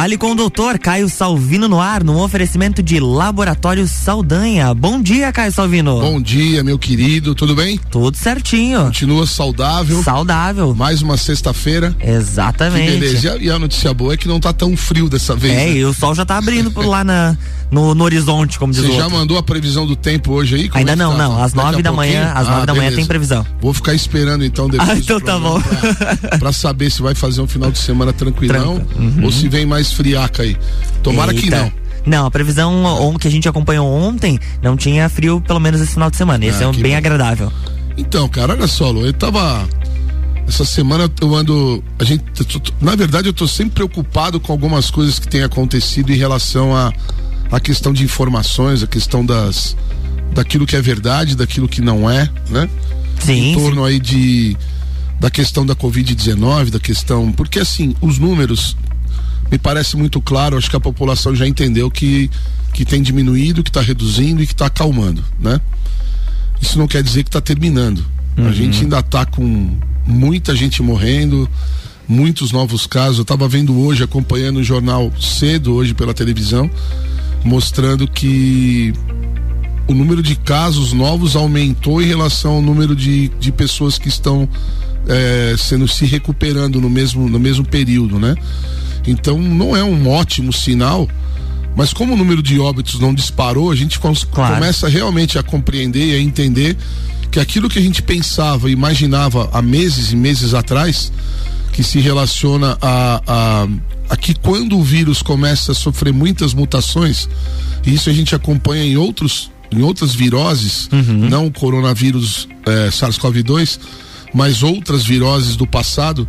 Fale com o doutor Caio Salvino no ar, no oferecimento de Laboratório Saldanha. Bom dia, Caio Salvino. Bom dia, meu querido, tudo bem? Tudo certinho. Continua saudável. Saudável. Mais uma sexta-feira. Exatamente. Que beleza. E a, notícia boa é que não tá tão frio dessa vez. É, né? e o sol já tá abrindo por lá na, no, no horizonte, como diz Você já mandou a previsão do tempo hoje aí? Como Ainda é que não, tá? não. Às Daqui a nove da manhã, às nove Ah, da manhã tem previsão. Vou ficar esperando então depois. Ah, então tá programa Pra, pra saber se vai fazer um final de semana tranquilão. Uhum. ou se vem mais friaca aí. Tomara que Eita. não. Não, a previsão on- que a gente acompanhou ontem não tinha frio, pelo menos esse final de semana. Esse Ah, é um que bem bom. agradável. Então, cara, olha só, Lu, eu tava. Essa semana eu ando. A gente, na verdade, eu tô sempre preocupado com algumas coisas que têm acontecido em relação a a questão de informações, a questão das daquilo que é verdade, daquilo que não é, né? Sim, em sim. torno aí de da questão da Covid-19, da questão. Porque assim, os números me parece muito claro, acho que a população já entendeu que, que tem diminuído, que está reduzindo e que está acalmando, né? Isso não quer dizer que está terminando. A gente ainda está com muita gente morrendo, muitos novos casos. Eu estava vendo hoje, acompanhando o jornal cedo hoje pela televisão, mostrando que o número de casos novos aumentou em relação ao número de, de pessoas que estão eh, sendo se recuperando no mesmo, no mesmo período, né? Então não é um ótimo sinal, mas como o número de óbitos não disparou, a gente Claro. começa realmente a compreender e a entender que aquilo que a gente pensava e imaginava há meses e meses atrás, que se relaciona a, a, a que quando o vírus começa a sofrer muitas mutações, e isso a gente acompanha em outros em outras viroses, não o coronavírus eh, SARS-CoV-2, mas outras viroses do passado,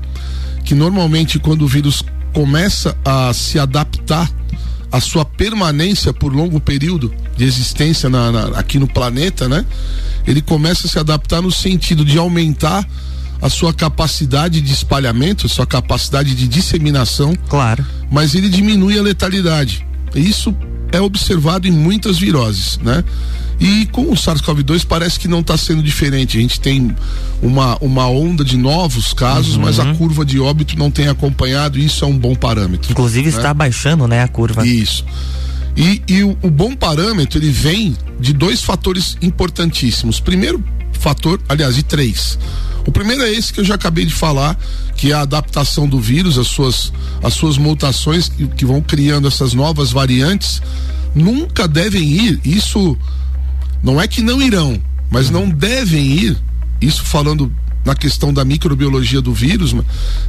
que normalmente quando o vírus começa a se adaptar à sua permanência por longo período de existência na- na- aqui no planeta, né? Ele começa a se adaptar no sentido de aumentar a sua capacidade de espalhamento, a sua capacidade de disseminação, Claro. mas ele diminui a letalidade. Isso é observado em muitas viroses, né? E com o SARS-CoV-2 parece que não está sendo diferente. A gente tem uma, uma onda de novos casos, mas a curva de óbito não tem acompanhado e isso é um bom parâmetro. Inclusive né? está baixando, né, a curva. Isso. E, e o, o bom parâmetro ele vem de dois fatores importantíssimos. Primeiro fator, aliás, de três. O primeiro é esse que eu já acabei de falar, que é a adaptação do vírus, as suas, as suas mutações que, que vão criando essas novas variantes, nunca devem ir. Isso não é que não irão, mas não devem ir. Isso falando na questão da microbiologia do vírus,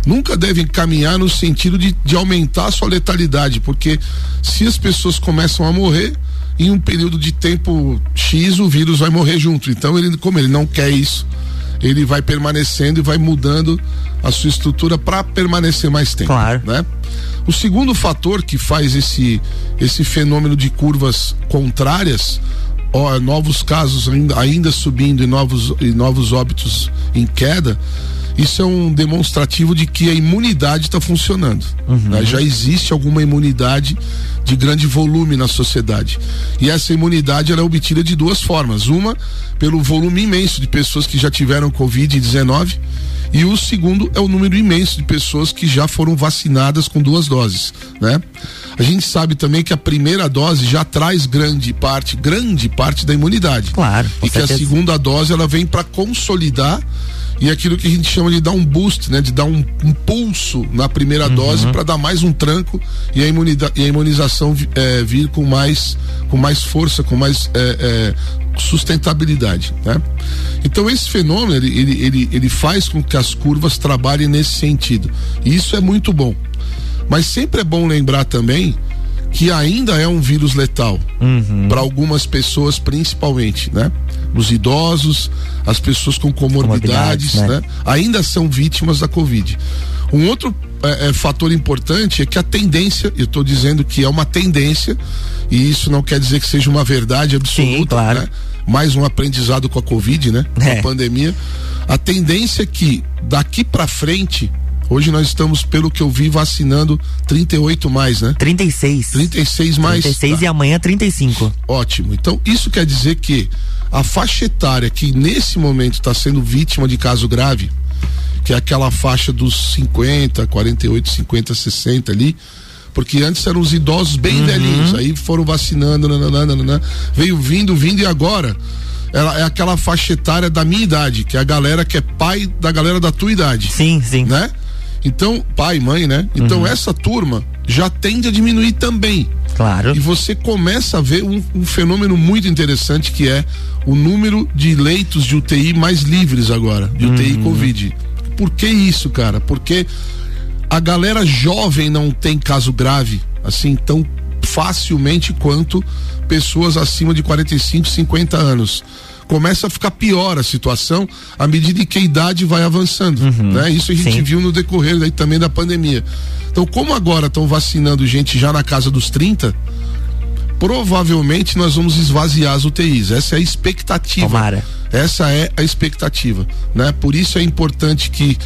nunca devem caminhar no sentido de, de aumentar a sua letalidade, porque se as pessoas começam a morrer, em um período de tempo X o vírus vai morrer junto. Então, ele, como ele não quer isso, ele vai permanecendo e vai mudando a sua estrutura para permanecer mais tempo. Claro. Né? O segundo fator que faz esse, esse fenômeno de curvas contrárias, ó, novos casos ainda, ainda subindo e novos, e novos óbitos em queda, isso é um demonstrativo de que a imunidade está funcionando. né? Já existe alguma imunidade de grande volume na sociedade. E essa imunidade ela é obtida de duas formas. Uma, pelo volume imenso de pessoas que já tiveram Covid-19. E o segundo é o número imenso de pessoas que já foram vacinadas com duas doses, né? A gente sabe também que a primeira dose já traz grande parte, grande parte da imunidade. Claro, E que a certeza. segunda dose ela vem para consolidar e aquilo que a gente chama de dar um boost, né? De dar um, um pulso na primeira Uhum. dose para dar mais um tranco e a, imunida, e a imunização eh, vir com mais, com mais força, com mais eh, eh, sustentabilidade, né? Então esse fenômeno ele, ele, ele, ele faz com que as curvas trabalhem nesse sentido e isso é muito bom. Mas sempre é bom lembrar também que ainda é um vírus letal para algumas pessoas principalmente, né? Os idosos, as pessoas com comorbidades, Comorbidades, né? né? Ainda são vítimas da Covid. Um outro é, é, fator importante é que a tendência, eu estou dizendo que é uma tendência, e isso não quer dizer que seja uma verdade absoluta, Sim, claro. né? Mais um aprendizado com a Covid, né? Com É. a pandemia. A tendência é que daqui para frente, hoje nós estamos, pelo que eu vi, vacinando 38 mais, né? 36. 36 mais. 36 Tá. e amanhã 35. Ótimo. Então, isso quer dizer que a faixa etária que nesse momento está sendo vítima de caso grave, que é aquela faixa dos 50, 48, 50, 60 ali, Porque antes eram os idosos bem uhum. velhinhos, aí foram vacinando, nananana, veio vindo, vindo e agora ela é aquela faixa etária da minha idade, que é a galera que é pai da galera da tua idade. Sim, sim. Né? Então, pai, mãe, né? Então uhum. essa turma já tende a diminuir também. Claro. E você começa a ver um, um, fenômeno muito interessante que é o número de leitos de UTI mais livres agora, de UTI uhum. Covid. Por que isso, cara? Porque a galera jovem não tem caso grave assim tão facilmente quanto pessoas acima de 45, 50 anos começa a ficar pior a situação à medida que a idade vai avançando. Uhum, né? Isso a gente sim. viu no decorrer daí também da pandemia. Então, como agora estão vacinando gente já na casa dos 30, provavelmente nós vamos esvaziar as UTIs. Essa é a expectativa. Tomara. Essa é a expectativa. Né? Por isso é importante que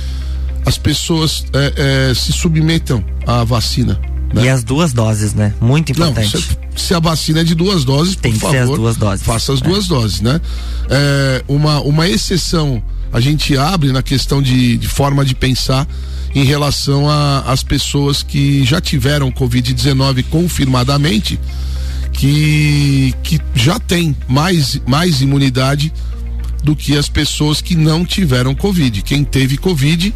as pessoas é, é, se submetam à vacina. Né? E as duas doses, né? Muito importante. Não, se, se, a vacina é de duas doses, Tem por que favor, ser as duas doses. faça as é. duas doses, né? É, uma, uma exceção a gente abre na questão de, de forma de pensar em relação às pessoas que já tiveram Covid-19 confirmadamente, que, que já tem mais, mais imunidade do que as pessoas que não tiveram Covid. Quem teve Covid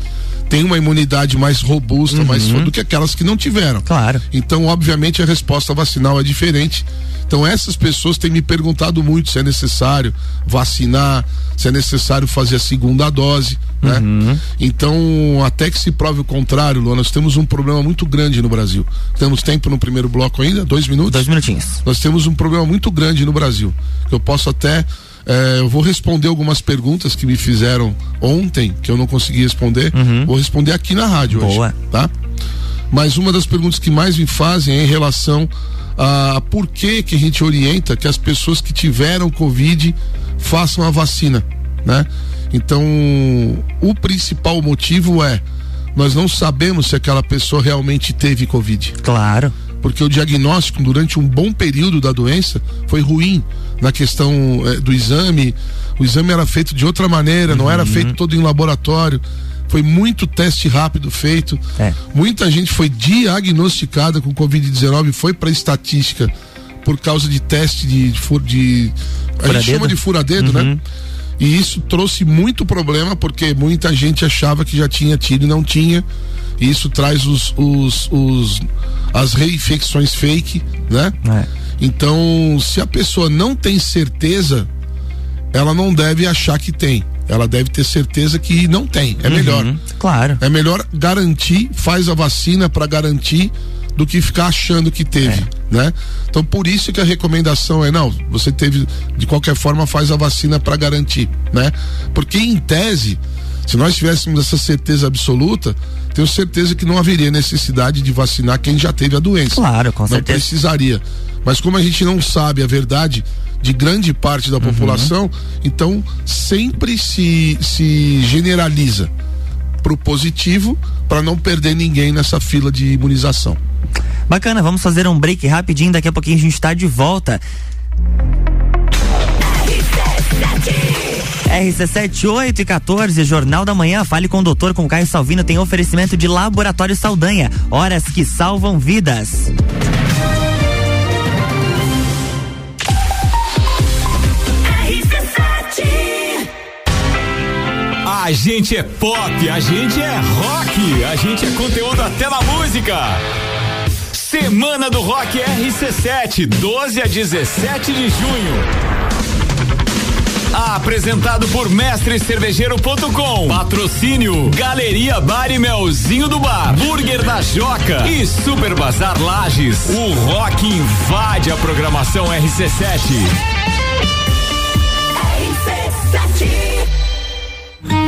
tem uma imunidade mais robusta, uhum. mais do que aquelas que não tiveram. Claro. Então, obviamente, a resposta vacinal é diferente. Então, essas pessoas têm me perguntado muito se é necessário vacinar, se é necessário fazer a segunda dose, né? Uhum. Então, até que se prove o contrário, Luan, nós temos um problema muito grande no Brasil. Temos tempo no primeiro bloco ainda? Dois minutos? Dois minutinhos. Nós temos um problema muito grande no Brasil. Eu posso até é, eu vou responder algumas perguntas que me fizeram ontem, que eu não consegui responder. Uhum. Vou responder aqui na rádio Boa. hoje. Tá? Mas uma das perguntas que mais me fazem é em relação a por que, que a gente orienta que as pessoas que tiveram Covid façam a vacina, né? Então, o principal motivo é nós não sabemos se aquela pessoa realmente teve Covid. Claro. Porque o diagnóstico durante um bom período da doença foi ruim na questão é, do exame. O exame era feito de outra maneira, uhum. não era uhum. feito todo em laboratório. Foi muito teste rápido feito. É. Muita gente foi diagnosticada com Covid-19 foi para estatística por causa de teste de, de, de a gente chama de furadedo, né? uhum. né? E isso trouxe muito problema porque muita gente achava que já tinha tido e não tinha. E isso traz os, os, os as reinfecções fake, né? É. Então, se a pessoa não tem certeza, ela não deve achar que tem. Ela deve ter certeza que não tem. É uhum, melhor. Claro. É melhor garantir, faz a vacina para garantir do que ficar achando que teve, é. né? Então por isso que a recomendação é não, você teve de qualquer forma faz a vacina para garantir, né? Porque em tese, se nós tivéssemos essa certeza absoluta, tenho certeza que não haveria necessidade de vacinar quem já teve a doença. Claro, com certeza. Não precisaria. Mas como a gente não sabe a verdade de grande parte da uhum. população, então sempre se, se generaliza para o positivo para não perder ninguém nessa fila de imunização. Bacana, vamos fazer um break rapidinho, daqui a pouquinho a gente está de volta. RC7, 8 e 14, Jornal da Manhã. Fale com o doutor, com Caio Salvino. Tem oferecimento de Laboratório Saldanha. Horas que salvam vidas. A gente é pop, a gente é rock, a gente é conteúdo até na música. Semana do Rock RC7, 12 a 17 de junho. Apresentado por mestrecervejeiro.com. Patrocínio Galeria Bar e Melzinho do Bar, Burger da Joca e Super Bazar Lages. O rock invade a programação RC7.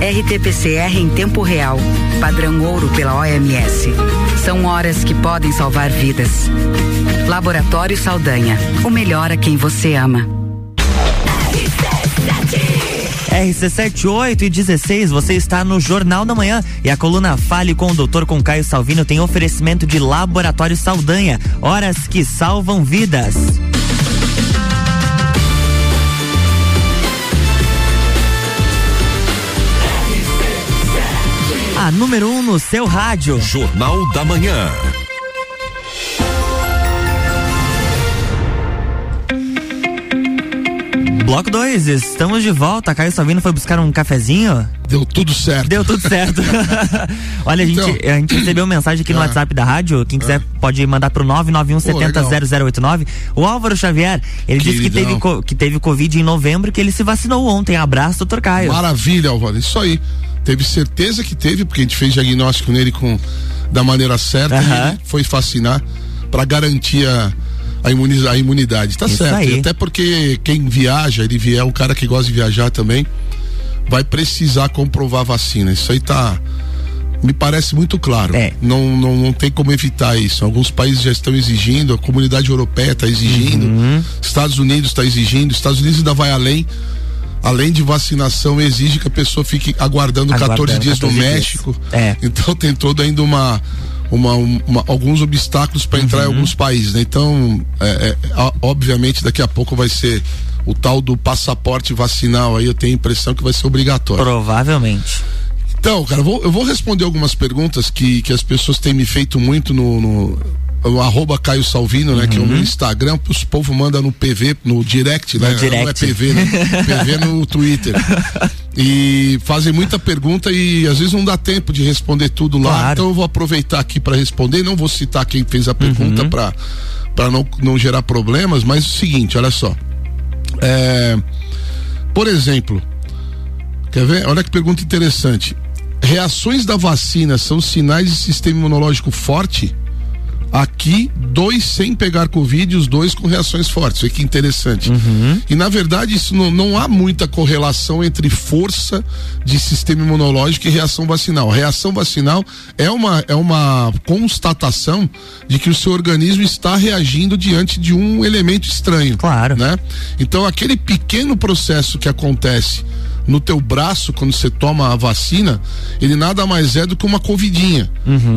RT-PCR em tempo real, padrão ouro pela OMS. São horas que podem salvar vidas. Laboratório Saldanha, o melhor a quem você ama. RC78 e 16, você está no Jornal da Manhã e a coluna Fale com o Doutor com Caio Salvino tem oferecimento de Laboratório Saldanha, horas que salvam vidas. A número 1 um no seu rádio. Jornal da Manhã. Bloco 2, estamos de volta. Caio Salvino foi buscar um cafezinho. Deu tudo certo. Deu tudo certo. Olha, a gente, Então. a gente recebeu uma mensagem aqui no Ah. WhatsApp da rádio. Quem quiser pode mandar pro 991700089. O Álvaro Xavier, ele disse que Queridão. teve, que teve Covid em novembro e que ele se vacinou ontem. Abraço, doutor Caio. Maravilha, Álvaro. Isso aí. Teve certeza que teve, porque a gente fez diagnóstico nele com da maneira certa e ele foi vacinar para garantir a, a, imuniza- a imunidade. Tá Isso certo. aí. E até porque quem viaja, ele vier, um cara que gosta de viajar também, vai precisar comprovar a vacina. Isso aí tá. Me parece muito claro. É. Não, não, não tem como evitar isso. Alguns países já estão exigindo, a comunidade europeia está exigindo, Uhum. Estados Unidos está exigindo, Estados Unidos ainda vai além. Além de vacinação, exige que a pessoa fique aguardando, Aguardando 14 dias 14 no dias. México. É. Então tem todo ainda uma. Uma, uma- alguns obstáculos para entrar em Uhum. alguns países, né? Então, é, é, a- obviamente, daqui a pouco vai ser o tal do passaporte vacinal aí, eu tenho a impressão que vai ser obrigatório. Provavelmente. Então, cara, eu vou, eu vou responder algumas perguntas que, que as pessoas têm me feito muito no, no, no arroba Caio Salvino, né? Que é o meu Instagram, os povo manda no PV, no direct, né? Não é direct. PV, né? PV no Twitter. E fazem muita pergunta e às vezes não dá tempo de responder tudo lá. Claro. Então eu vou aproveitar aqui para responder. Não vou citar quem fez a pergunta Uhum. para para não, não gerar problemas, mas é o seguinte, olha só. É, por exemplo, Quer ver? Olha que pergunta interessante. Reações da vacina são sinais de sistema imunológico forte? Aqui, dois sem pegar Covid e os dois com reações fortes. Olha que interessante. E na verdade, isso não, não há muita correlação entre força de sistema imunológico e reação vacinal. Reação vacinal é uma, é uma constatação de que o seu organismo está reagindo diante de um elemento estranho. Claro. Né? Então, aquele pequeno processo que acontece no teu braço quando você toma a vacina, ele nada mais é do que uma covidinha.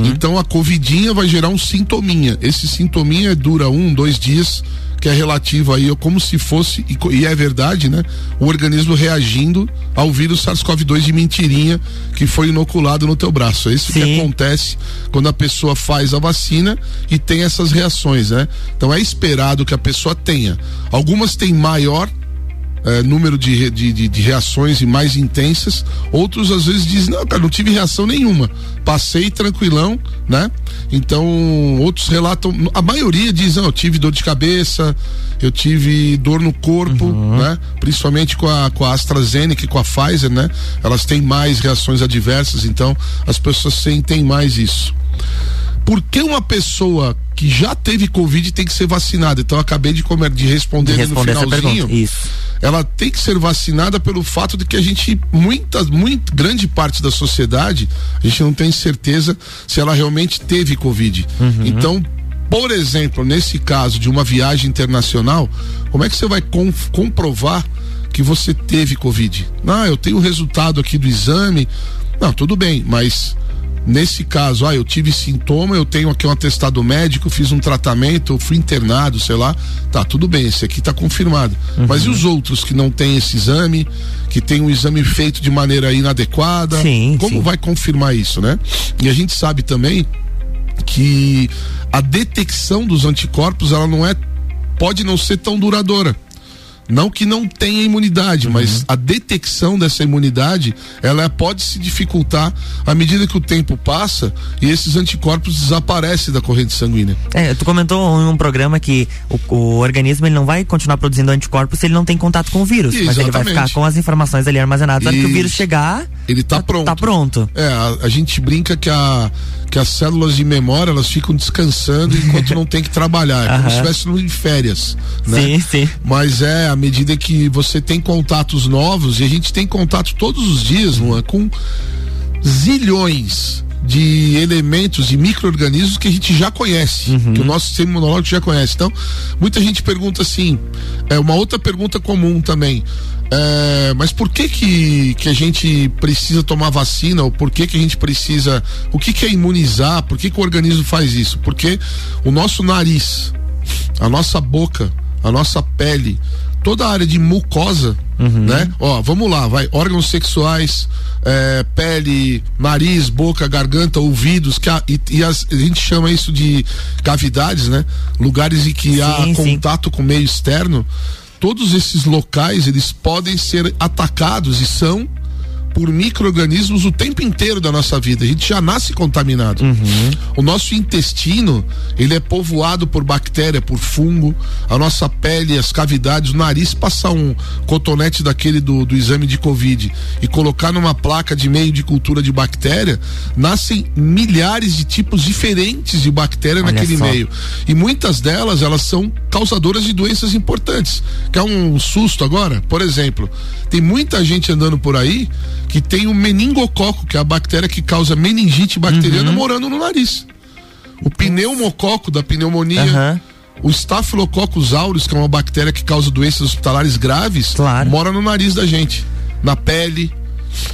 Então a covidinha vai gerar um sintominha. Esse sintominha dura um, dois dias, que é relativo aí, como se fosse, e, é verdade, né? O organismo reagindo ao vírus SARS-CoV-2 de mentirinha que foi inoculado no teu braço. É isso que Sim. acontece quando a pessoa faz a vacina e tem essas reações, né? Então é esperado que a pessoa tenha. Algumas têm maior é, número de, de, de, de reações e mais intensas. Outros às vezes dizem, não, cara, não tive reação nenhuma. Passei tranquilão, né? Então, outros relatam, a maioria diz, não, eu tive dor de cabeça, eu tive dor no corpo, né? Principalmente com a, com a AstraZeneca e com a Pfizer, né? Elas têm mais reações adversas, então as pessoas sentem mais isso por que uma pessoa que já teve Covid tem que ser vacinada? Então eu acabei de, comer, de responder, De ali no responder essa finalzinho. Isso. Ela tem que ser vacinada pelo fato de que a gente, muita, muito grande parte da sociedade, a gente não tem certeza se ela realmente teve Covid. Então, por exemplo, nesse caso de uma viagem internacional, como é que você vai com- comprovar que você teve Covid? Ah, eu tenho o resultado aqui do exame. Não, tudo bem, mas nesse caso, ah, eu tive sintoma, eu tenho aqui um atestado médico, fiz um tratamento, eu fui internado, sei lá, tá, tudo bem, esse aqui tá confirmado. Mas e os outros que não têm esse exame, que tem um exame feito de maneira inadequada? Sim, Como sim. vai confirmar isso, né? E a gente sabe também que a detecção dos anticorpos, ela não é, pode não ser tão duradoura. Não que não tenha imunidade, Uhum. mas a detecção dessa imunidade, ela pode se dificultar à medida que o tempo passa e esses anticorpos desaparecem da corrente sanguínea. É, tu comentou em um programa que o, o organismo ele não vai continuar produzindo anticorpos se ele não tem contato com o vírus. Mas ele vai Exatamente. ficar com as informações ali armazenadas. Na hora que o vírus chegar, Ele tá tá- pronto. Tá pronto. É, a, a gente brinca que a, que as células de memória elas ficam descansando enquanto não tem que trabalhar. É como se estivesse de férias. Né? Sim, sim. Mas é à medida que você tem contatos novos, e a gente tem contato todos os dias, Luan, com zilhões de elementos e micro-organismos que a gente já conhece, uhum. que o nosso sistema imunológico já conhece. Então, muita gente pergunta assim, é uma outra pergunta comum também. É, mas por que, que que a gente precisa tomar vacina ou por que que a gente precisa o que que é imunizar por que que o organismo faz isso porque o nosso nariz a nossa boca a nossa pele toda a área de mucosa, uhum. né? Ó, vamos lá, vai, órgãos sexuais, é, pele, nariz, boca, garganta, ouvidos, que a, e, e as, a gente chama isso de cavidades, né? Lugares em que sim, há sim. contato com o meio externo. Todos esses locais, eles podem ser atacados e são por micro-organismos o tempo inteiro da nossa vida. A gente já nasce contaminado. Uhum. O nosso intestino, ele é povoado por bactéria, por fungo. A nossa pele, as cavidades, o nariz, passar um cotonete daquele do, do exame de Covid e colocar numa placa de meio de cultura de bactéria, nascem milhares de tipos diferentes de bactéria Olha naquele só. meio. E muitas delas, elas são causadoras de doenças importantes. Quer um susto agora? Por exemplo, tem muita gente andando por aí que tem o meningococo, que é a bactéria que causa meningite bacteriana, uhum. morando no nariz. O pneumococo da pneumonia. Uhum. O Staphylococcus aureus, que é uma bactéria que causa doenças hospitalares graves, claro. mora no nariz da gente, na pele,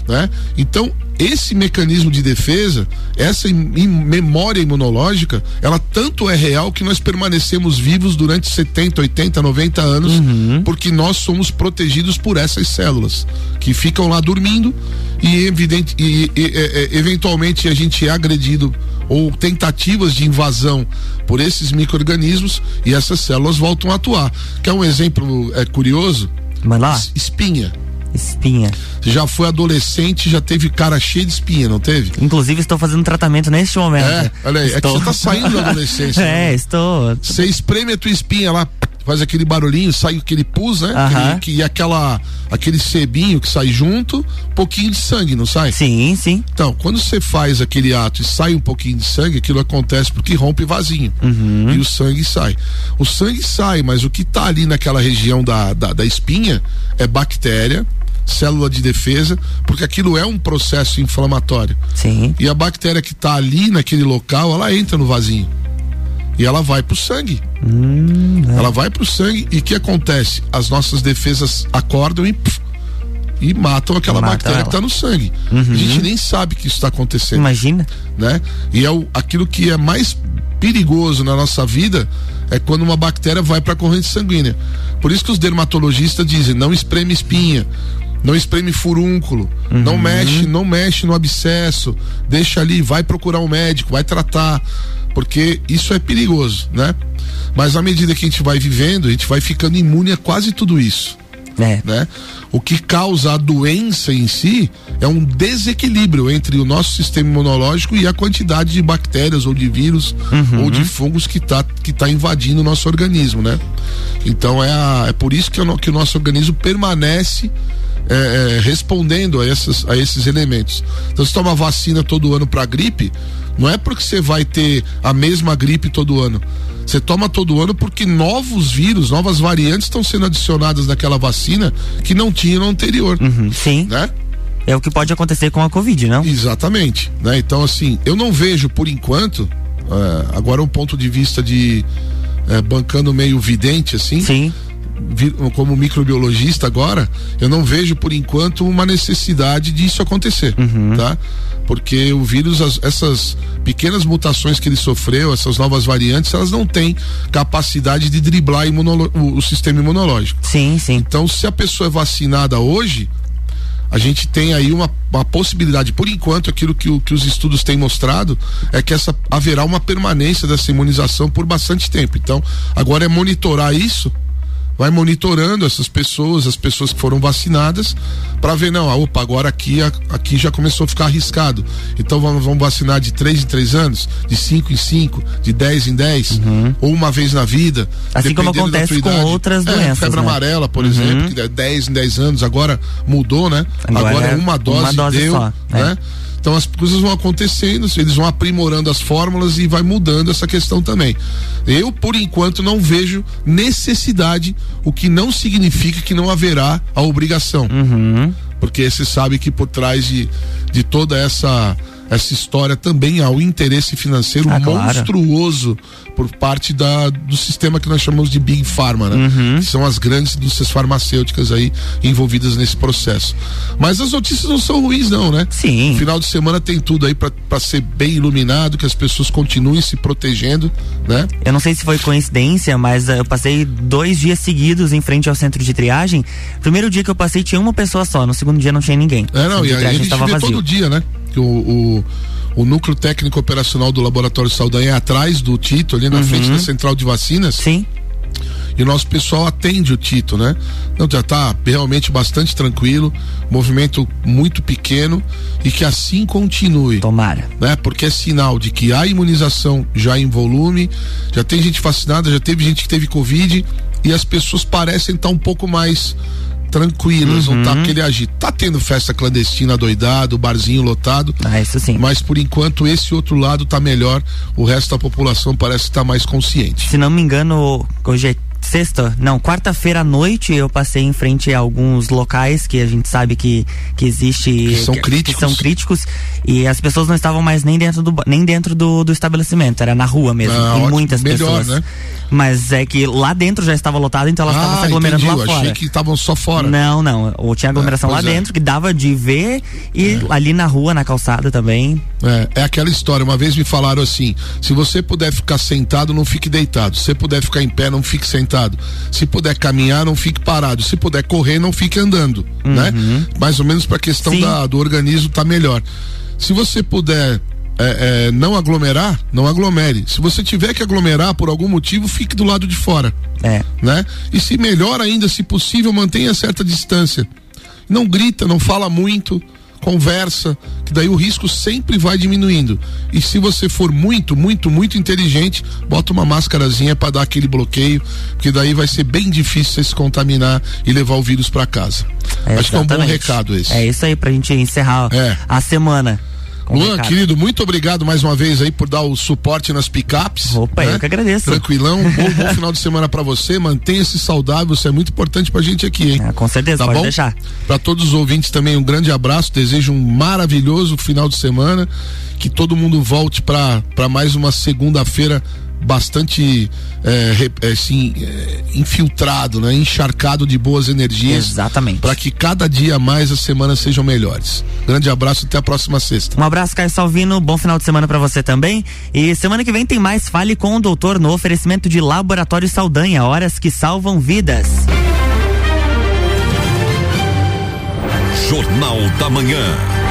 né? Então, esse mecanismo de defesa, essa memória imunológica, ela tanto é real que nós permanecemos vivos durante 70, 80, 90 anos, uhum. porque nós somos protegidos por essas células que ficam lá dormindo e, evidente, e, e, e eventualmente a gente é agredido ou tentativas de invasão por esses micro-organismos e essas células voltam a atuar. Quer um exemplo é, curioso? Mas lá. Espinha. Espinha. Você já foi adolescente, já teve cara cheio de espinha, não teve? Inclusive, estou fazendo tratamento neste momento. É, olha aí, estou... é que você tá saindo da adolescência. é, né? estou. Você espreme a tua espinha lá, faz aquele barulhinho, sai aquele pus, né? Aquele, que, e aquela, aquele sebinho que sai junto, um pouquinho de sangue, não sai? Sim, sim. Então, quando você faz aquele ato e sai um pouquinho de sangue, aquilo acontece porque rompe vasinho. Uhum. E o sangue sai. O sangue sai, mas o que tá ali naquela região da, da, da espinha é bactéria célula de defesa, porque aquilo é um processo inflamatório. Sim. E a bactéria que está ali naquele local, ela entra no vasinho. E ela vai pro sangue. Hum, é. Ela vai pro sangue e o que acontece? As nossas defesas acordam e pff, e matam aquela Mata bactéria ela. que está no sangue. Uhum. A gente nem sabe que isso está acontecendo. Imagina. Né? E é o, aquilo que é mais perigoso na nossa vida é quando uma bactéria vai para a corrente sanguínea. Por isso que os dermatologistas dizem: não espreme espinha, não espreme furúnculo, uhum. não mexe, não mexe no abscesso, deixa ali, vai procurar um médico, vai tratar, porque isso é perigoso, né? Mas à medida que a gente vai vivendo, a gente vai ficando imune a quase tudo isso. É. Né? O que causa a doença em si é um desequilíbrio entre o nosso sistema imunológico e a quantidade de bactérias ou de vírus uhum. ou de fungos que está que tá invadindo o nosso organismo, né? Então é, a, é por isso que, o, que o nosso organismo permanece é, é, respondendo a, essas, a esses elementos. Então, você toma vacina todo ano para gripe, não é porque você vai ter a mesma gripe todo ano. Você toma todo ano porque novos vírus, novas variantes estão sendo adicionadas naquela vacina que não tinha no anterior. Uhum, sim. Né? É o que pode acontecer com a Covid, não? Exatamente. Né? Então, assim, eu não vejo por enquanto, uh, agora um ponto de vista de uh, bancando meio vidente, assim. Sim como microbiologista agora, eu não vejo por enquanto uma necessidade disso acontecer, uhum. tá? Porque o vírus, as, essas pequenas mutações que ele sofreu, essas novas variantes, elas não têm capacidade de driblar o, o sistema imunológico. Sim, sim. Então, se a pessoa é vacinada hoje, a gente tem aí uma, uma possibilidade, por enquanto, aquilo que, que os estudos têm mostrado é que essa haverá uma permanência dessa imunização por bastante tempo. Então, agora é monitorar isso vai monitorando essas pessoas, as pessoas que foram vacinadas, para ver, não, ah, opa, agora aqui, aqui já começou a ficar arriscado. Então vamos, vamos vacinar de 3 em 3 anos, de 5 em 5, de 10 em 10, uhum. ou uma vez na vida. Assim como acontece com outras é, doenças. Febre né? amarela, por uhum. exemplo, que é 10 em 10 anos, agora mudou, né? Agora, agora é uma dose, uma dose deu, só, né? É. Então as coisas vão acontecendo, eles vão aprimorando as fórmulas e vai mudando essa questão também. Eu, por enquanto, não vejo necessidade, o que não significa que não haverá a obrigação. Uhum. Porque você sabe que por trás de, de toda essa essa história também há o interesse financeiro ah, monstruoso claro. por parte da, do sistema que nós chamamos de Big Pharma, né? Uhum. Que são as grandes indústrias farmacêuticas aí envolvidas nesse processo. Mas as notícias não são ruins, não, né? Sim. No final de semana tem tudo aí para ser bem iluminado, que as pessoas continuem se protegendo, né? Eu não sei se foi coincidência, mas uh, eu passei dois dias seguidos em frente ao centro de triagem. Primeiro dia que eu passei tinha uma pessoa só, no segundo dia não tinha ninguém. É, não, e a, a gente vê vazio. todo dia, né? Que o, o, o, núcleo técnico operacional do Laboratório Saldanha é atrás do Tito, ali na uhum. frente da central de vacinas. Sim. E o nosso pessoal atende o Tito, né? Então já está realmente bastante tranquilo, movimento muito pequeno e que assim continue. Tomara. Né? Porque é sinal de que há imunização já em volume, já tem gente vacinada, já teve gente que teve Covid e as pessoas parecem estar um pouco mais tranquilas, uhum. não tá aquele agito. Tá tendo festa clandestina doidado, barzinho lotado. Ah, isso sim. Mas por enquanto esse outro lado tá melhor, o resto da população parece estar tá mais consciente. Se não me engano, hoje é sexta, não, quarta-feira à noite eu passei em frente a alguns locais que a gente sabe que, que existe que são que, críticos. Que são críticos e as pessoas não estavam mais nem dentro do nem dentro do, do estabelecimento, era na rua mesmo, ah, ótimo, muitas melhor, pessoas. Né? Mas é que lá dentro já estava lotado, então elas estavam ah, se aglomerando entendi. lá eu fora. Achei que estavam só fora. Não, não. Ou tinha aglomeração é, lá é. dentro que dava de ver e é. ali na rua, na calçada também. É, é aquela história. Uma vez me falaram assim: se você puder ficar sentado, não fique deitado. Se você puder ficar em pé, não fique sentado. Se puder caminhar, não fique parado. Se puder correr, não fique andando. Né? Uhum. Né? Mais ou menos para a questão da, do organismo tá melhor. Se você puder é, é, não aglomerar, não aglomere. Se você tiver que aglomerar por algum motivo, fique do lado de fora. É. Né? E se melhor ainda, se possível, mantenha certa distância. Não grita, não fala muito, conversa, que daí o risco sempre vai diminuindo. E se você for muito, muito, muito inteligente, bota uma máscarazinha para dar aquele bloqueio, porque daí vai ser bem difícil você se contaminar e levar o vírus para casa. É, Acho que é um bom recado esse. É isso aí pra gente encerrar é. a semana. Luan, querido, muito obrigado mais uma vez aí por dar o suporte nas picapes. Opa, né? eu que agradeço. Tranquilão, bom, bom final de semana para você, mantenha-se saudável, você é muito importante pra gente aqui, hein? É, com certeza, tá pode bom? deixar. Pra todos os ouvintes também um grande abraço, desejo um maravilhoso final de semana, que todo mundo volte para mais uma segunda-feira bastante é, é, assim, é, infiltrado, né? encharcado de boas energias. Exatamente. Para que cada dia mais as semanas sejam melhores. Grande abraço até a próxima sexta. Um abraço, Caio Salvino. Bom final de semana para você também. E semana que vem tem mais Fale com o Doutor no oferecimento de Laboratório Saldanha. Horas que salvam vidas. Jornal da Manhã.